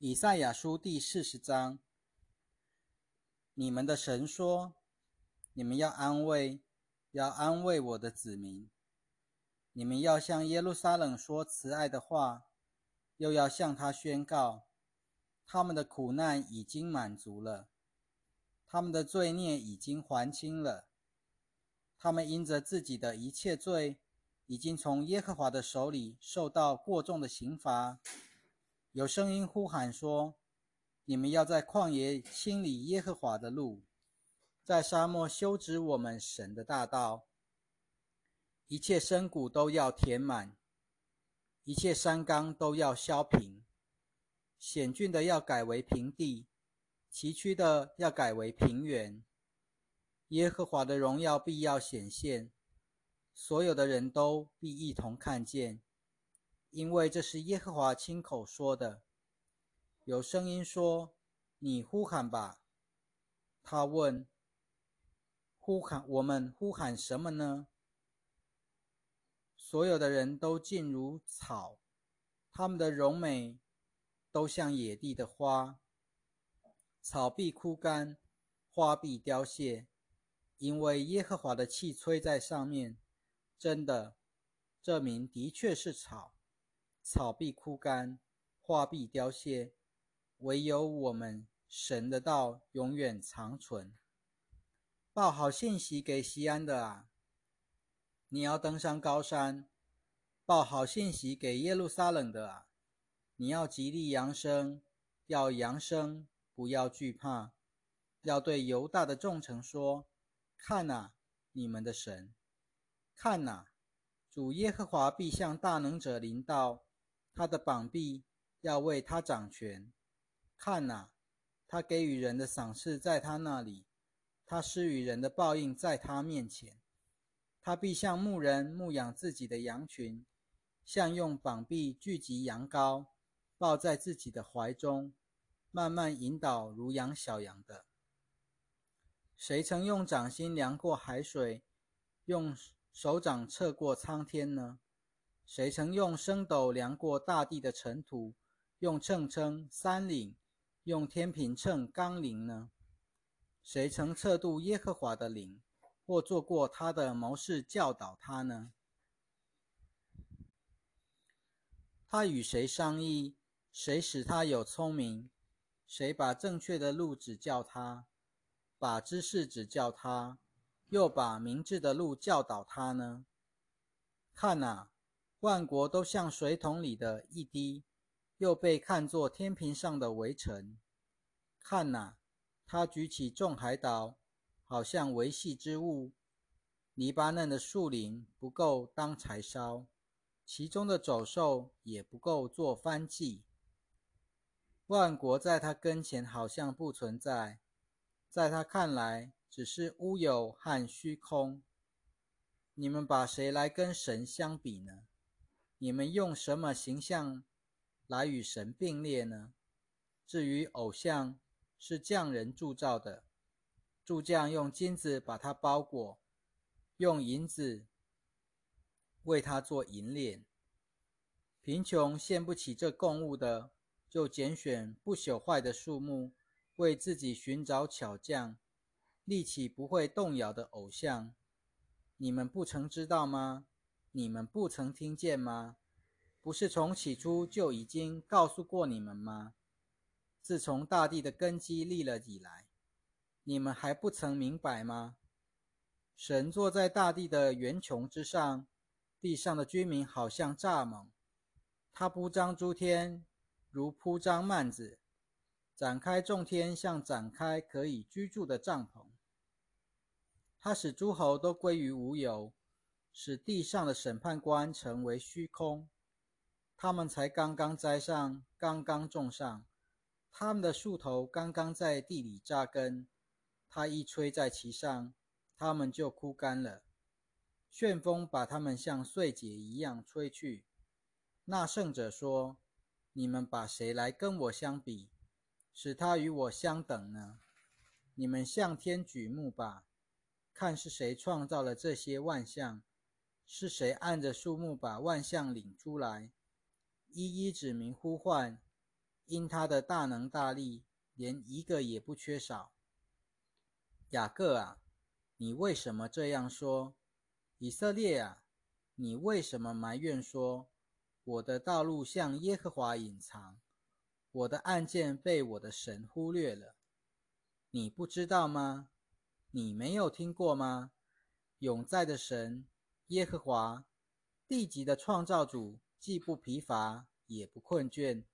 以赛亚书第四十章，你们的神说：“你们要安慰，要安慰我的子民。你们要向耶路撒冷说慈爱的话，又要向他宣告，他们的苦难已经满足了，他们的罪孽已经还清了。他们因着自己的一切罪，已经从耶和华的手里受到过重的刑罚。”有声音呼喊说：“你们要在旷野清理耶和华的路，在沙漠修直我们神的大道。一切深谷都要填满，一切山冈都要削平，险峻的要改为平地，崎岖的要改为平原。耶和华的荣耀必要显现，所有的人都必一同看见。”因为这是耶和华亲口说的。有声音说：“你呼喊吧。”他问：“呼喊我们呼喊什么呢？”所有的人都静如草，他们的容美都像野地的花，草必枯干，花必凋谢，因为耶和华的气吹在上面。真的，这名的确是草。草必枯干，花必凋谢，唯有我们神的道永远长存。报好信息给西安的啊！你要登上高山，报好信息给耶路撒冷的啊！你要极力扬声，要扬声，不要惧怕，要对犹大的众城说：看哪，你们的神！看哪，主耶和华必向大能者临到。他的膀臂要为他掌权，看哪，他给予人的赏赐在他那里，他施予人的报应在他面前。他必像牧人牧养自己的羊群，像用膀臂聚集羊羔，抱在自己的怀中，慢慢引导如养小羊的。谁曾用掌心量过海水，用手掌测过苍天呢？谁曾用升斗量过大地的尘土，用秤称山岭，用天平秤冈陵呢？谁曾测度耶和华的灵，或做过他的谋士教导他呢？他与谁商议？谁使他有聪明？谁把正确的路指教他，把知识指教他，又把明智的路教导他呢？看哪！万国都像水桶里的一滴，又被看作天平上的微尘。看哪，他举起众海岛，好像维系之物。黎巴嫩的树林不够当柴烧，其中的走兽也不够做翻祭。万国在他跟前好像不存在，在他看来只是乌有和虚空。你们把谁来跟神相比呢？你们用什么形象来与神并列呢？至于偶像，是匠人铸造的，铸匠用金子把它包裹，用银子为它做银链。贫穷献不起这供物的，就拣选不朽坏的树木，为自己寻找巧匠，立起不会动摇的偶像。你们不曾知道吗？你们不曾听见吗？不是从起初就已经告诉过你们吗？自从大地的根基立了以来，你们还不曾明白吗？神坐在大地的圆穹之上，地上的居民好像蚱蜢。他铺张诸天，如铺张幔子，展开众天，像展开可以居住的帐篷。他使诸侯都归于无有。使地上的审判官成为虚空，他们才刚刚栽上，刚刚种上，他们的树头刚刚在地里扎根，他一吹在其上，他们就枯干了。旋风把他们像碎秸一样吹去。那圣者说：“你们把谁来跟我相比，使他与我相等呢？你们向天举目吧，看是谁创造了这些万象。”是谁按着树木把万象领出来，一一指明呼唤，因他的大能大力，连一个也不缺少。雅各啊，你为什么这样说？以色列啊，你为什么埋怨说，我的道路向耶和华隐藏，我的案件被我的神忽略了？你不知道吗？你没有听过吗？永在的神耶和华，地级的创造主，既不疲乏也不困倦，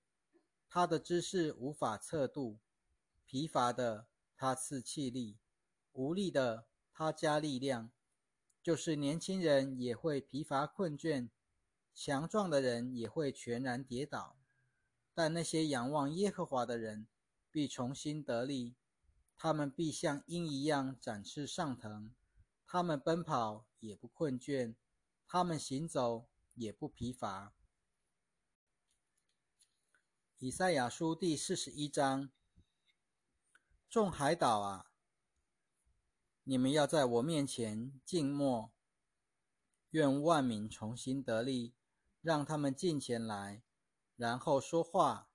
他的知识无法测度。疲乏的他赐气力，无力的他加力量。就是年轻人也会疲乏困倦，强壮的人也会全然跌倒。但那些仰望耶和华的人，必重新得力。他们必像鹰一样展翅上腾，他们奔跑也不困倦，他们行走也不疲乏。以赛亚书第四十一章：众海岛啊，你们要在我面前静默，愿万民重新得力，让他们进前来，然后说话，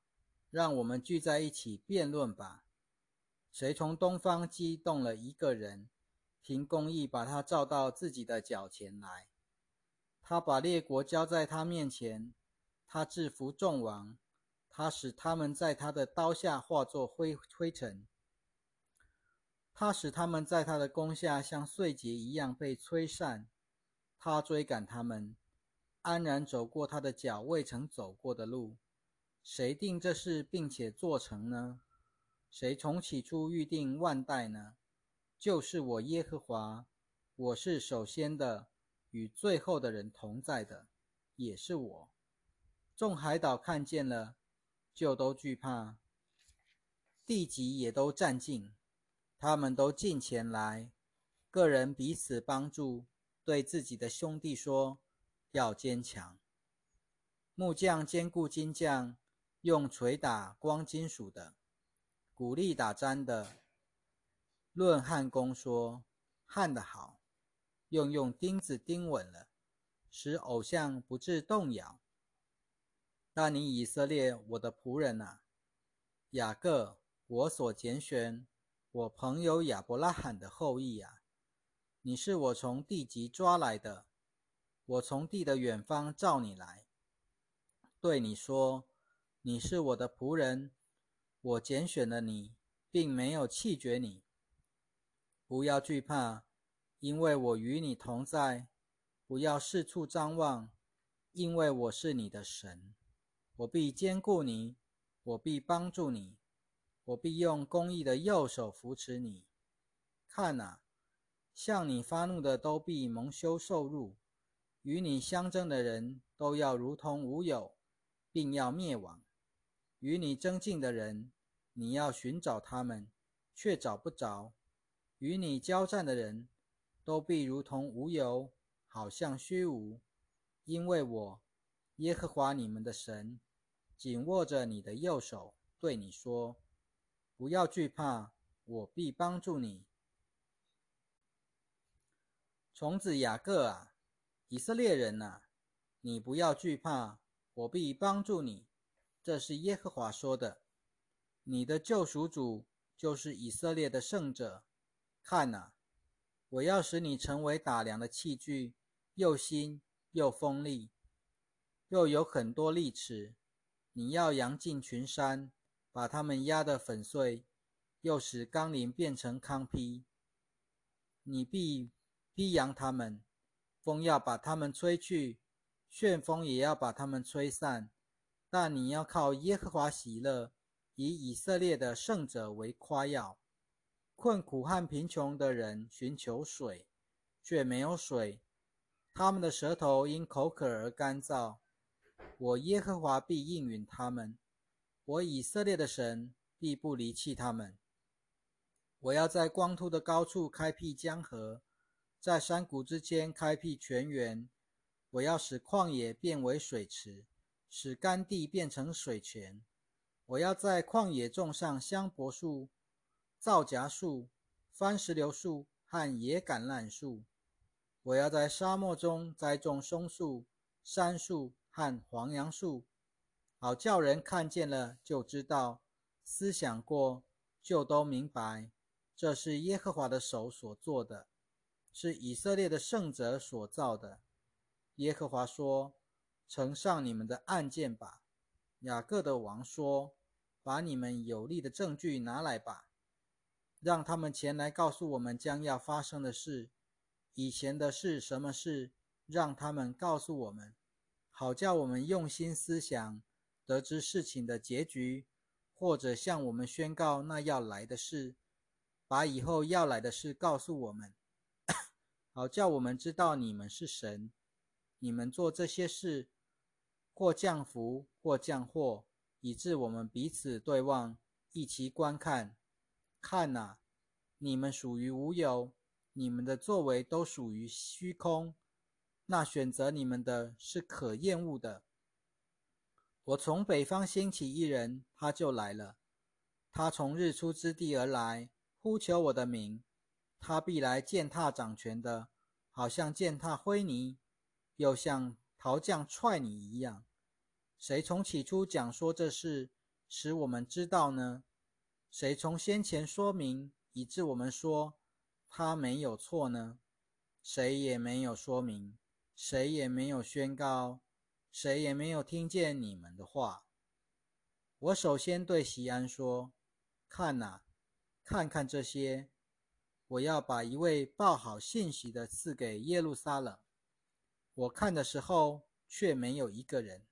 让我们聚在一起辩论吧。谁从东方激动了一个人，凭公义把他召到自己的脚前来？他把列国交在他面前，他制服众王，他使他们在他的刀下化作灰灰尘，他使他们在他的弓下像碎秸一样被吹散。他追赶他们，安然走过他的脚未曾走过的路。谁定这事并且做成呢？谁从起初预定万代呢？就是我耶和华，我是首先的，与最后的人同在的，也是我。众海岛看见了，就都惧怕；地极也都战尽，他们都进前来，个人彼此帮助，对自己的兄弟说：要坚强。木匠兼顾金匠，用锤打光金属的。鼓励打粘的论焊工说：“焊得好，用用钉子钉稳了，使偶像不致动摇。但你以色列，我的仆人啊，雅各，我所拣选，我朋友亚伯拉罕的后裔啊，你是我从地极抓来的，我从地的远方召你来，对你说，你是我的仆人。”我拣选了你，并没有弃绝你。不要惧怕，因为我与你同在；不要四处张望，因为我是你的神。我必兼顾你，我必帮助你，我必用公义的右手扶持你。看啊，向你发怒的都必蒙羞受辱，与你相争的人都要如同无有，并要灭亡。与你争竞的人，你要寻找他们，却找不着；与你交战的人，都必如同无有，好像虚无。因为我，耶和华你们的神，紧握着你的右手，对你说：不要惧怕，我必帮助你。虫子雅各啊，以色列人啊，你不要惧怕，我必帮助你。这是耶和华说的：“你的救赎主就是以色列的圣者。看哪，我要使你成为打粮的器具，又新又锋利，又有很多利齿。你要扬进群山，把它们压得粉碎，又使冈林变成糠坯。你必逼扬他们，风要把他们吹去，旋风也要把他们吹散。”但你要靠耶和华喜乐，以以色列的圣者为夸耀。困苦和贫穷的人寻求水，却没有水；他们的舌头因口渴而干燥。我耶和华必应允他们，我以色列的神必不离弃他们。我要在光秃的高处开辟江河，在山谷之间开辟泉源。我要使旷野变为水池。使干地变成水泉。我要在旷野种上香柏树、皂荚树、番石榴树和野橄榄树。我要在沙漠中栽种松树、杉树和黄杨树。好叫人看见了就知道，思想过就都明白，这是耶和华的手所做的，是以色列的圣者所造的。耶和华说：“呈上你们的案件吧。”雅各的王说：“把你们有力的证据拿来吧，让他们前来告诉我们将要发生的事。以前的事什么事？让他们告诉我们，好叫我们用心思想。”得知事情的结局，或者向我们宣告那要来的事，把以后要来的事告诉我们，好叫我们知道你们是神。你们做这些事，或降福，或降祸，以致我们彼此对望，一起观看。看哪，你们属于无有，你们的作为都属于虚空。那选择你们的是可厌恶的。我从北方兴起一人，他就来了。他从日出之地而来，呼求我的名。他必来践踏掌权的，好像践踏灰泥，又像陶匠踹你一样。谁从起初讲说这事，使我们知道呢？谁从先前说明，以致我们说他没有错呢？谁也没有说明，谁也没有宣告。谁也没有听见你们的话。我首先对西安说：“看啊，看看这些！我要把一位报好信息的赐给耶路撒冷。”我看的时候，却没有一个人，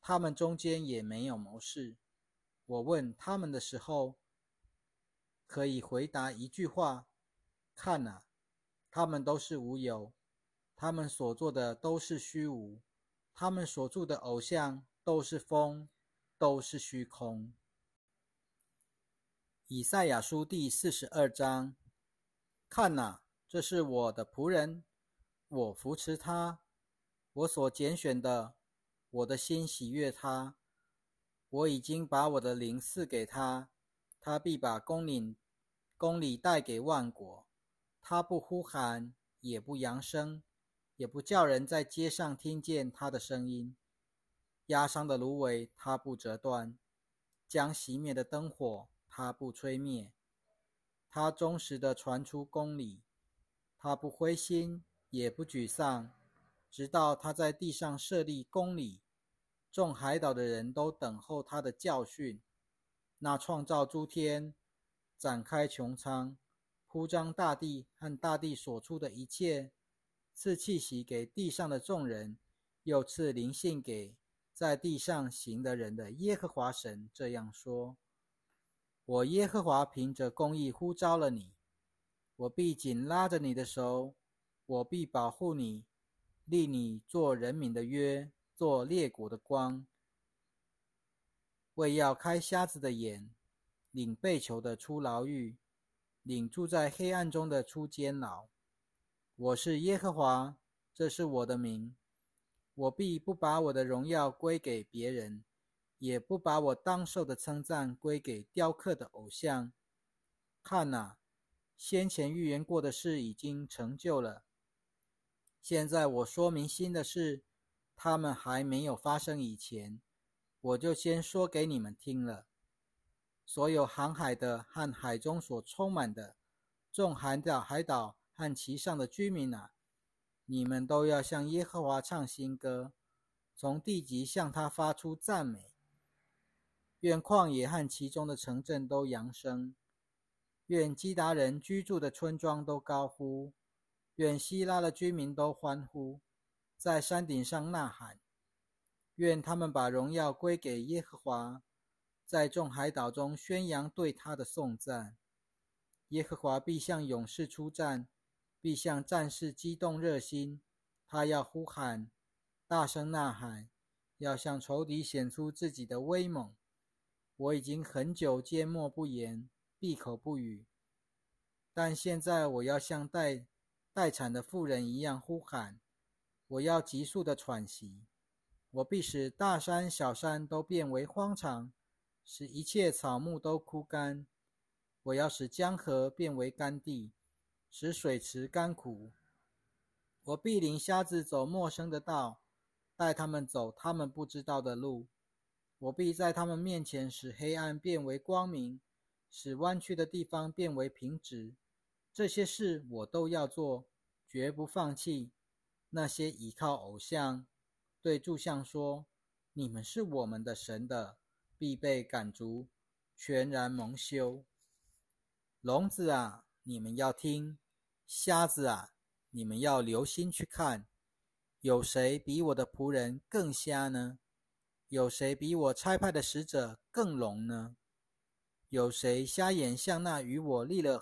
他们中间也没有谋士。我问他们的时候，可以回答一句话：“看啊，他们都是无有，他们所做的都是虚无。”他们所住的偶像都是风，都是虚空。以赛亚书第四十二章，看啊，这是我的仆人，我扶持他，我所拣选的，我的心喜悦他。我已经把我的灵赐给他，他必把公领公理带给万国。他不呼喊，也不扬声。也不叫人在街上听见他的声音，压伤的芦苇他不折断，将熄灭的灯火他不吹灭，他忠实的传出公理，他不灰心也不沮丧，直到他在地上设立公理，众海岛的人都等候他的教训。那创造诸天、展开穹苍、铺张大地和大地所出的一切。赐气息给地上的众人，又赐灵性给在地上行的人的耶和华神这样说：“我耶和华凭着公义呼召了你，我必紧拉着你的手，我必保护你，立你做人民的约，做列国的光，为要开瞎子的眼，领被囚的出牢狱，领住在黑暗中的出监牢。”我是耶和华，这是我的名。我必不把我的荣耀归给别人，也不把我当受的称赞归给雕刻的偶像。看哪，先前预言过的事已经成就了。现在我说明新的事，他们还没有发生以前，我就先说给你们听了。所有航海的和海中所充满的众海岛海岛。和其上的居民啊，你们都要向耶和华唱新歌，从地极向他发出赞美。愿旷野和其中的城镇都扬声，愿基达人居住的村庄都高呼，愿希拉的居民都欢呼，在山顶上呐喊。愿他们把荣耀归给耶和华，在众海岛中宣扬对他的颂赞。耶和华必向勇士出战。必向战士激动热心，他要呼喊，大声呐喊，要向仇敌显出自己的威猛。我已经很久缄默不言，闭口不语，但现在我要像待待产的妇人一样呼喊，我要急速的喘息。我必使大山小山都变为荒场，使一切草木都枯干。我要使江河变为干地。使水池干枯。我必领瞎子走陌生的道，带他们走他们不知道的路。我必在他们面前使黑暗变为光明，使弯曲的地方变为平直。这些事我都要做，绝不放弃。那些倚靠偶像、对柱像说“你们是我们的神”的，必被赶逐，全然蒙羞。聋子啊，你们要听；瞎子啊，你们要留心去看。有谁比我的仆人更瞎呢？有谁比我差派的使者更聋呢？有谁瞎眼像那与我立了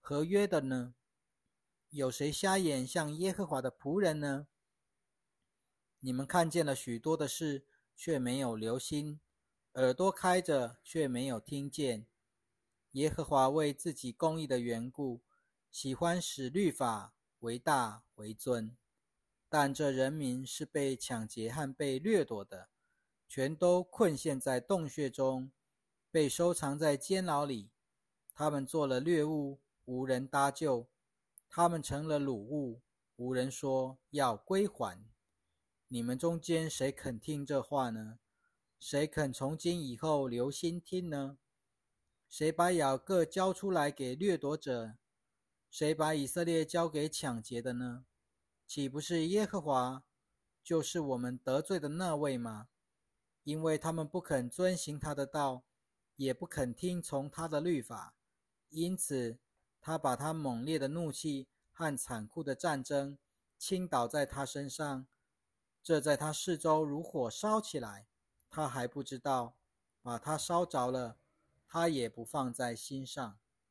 合约的呢？有谁瞎眼像耶和华的仆人呢？你们看见了许多的事，却没有留心；耳朵开着，却没有听见。耶和华为自己公义的缘故，喜欢使律法为大为尊。但这人民是被抢劫和被掠夺的，全都困陷在洞穴中，被收藏在监牢里。他们做了掠物，无人搭救；他们成了掳物，无人说要归还。你们中间谁肯听这话呢？谁肯从今以后留心听呢？谁把雅各交出来给掠夺者？谁把以色列交给抢劫的呢？岂不是耶和华，就是我们得罪的那位吗？因为他们不肯遵行他的道，也不肯听从他的律法，因此他把他猛烈的怒气和残酷的战争倾倒在他身上。这在他四周如火烧起来，他还不知道，把他烧着了，他也不放在心上。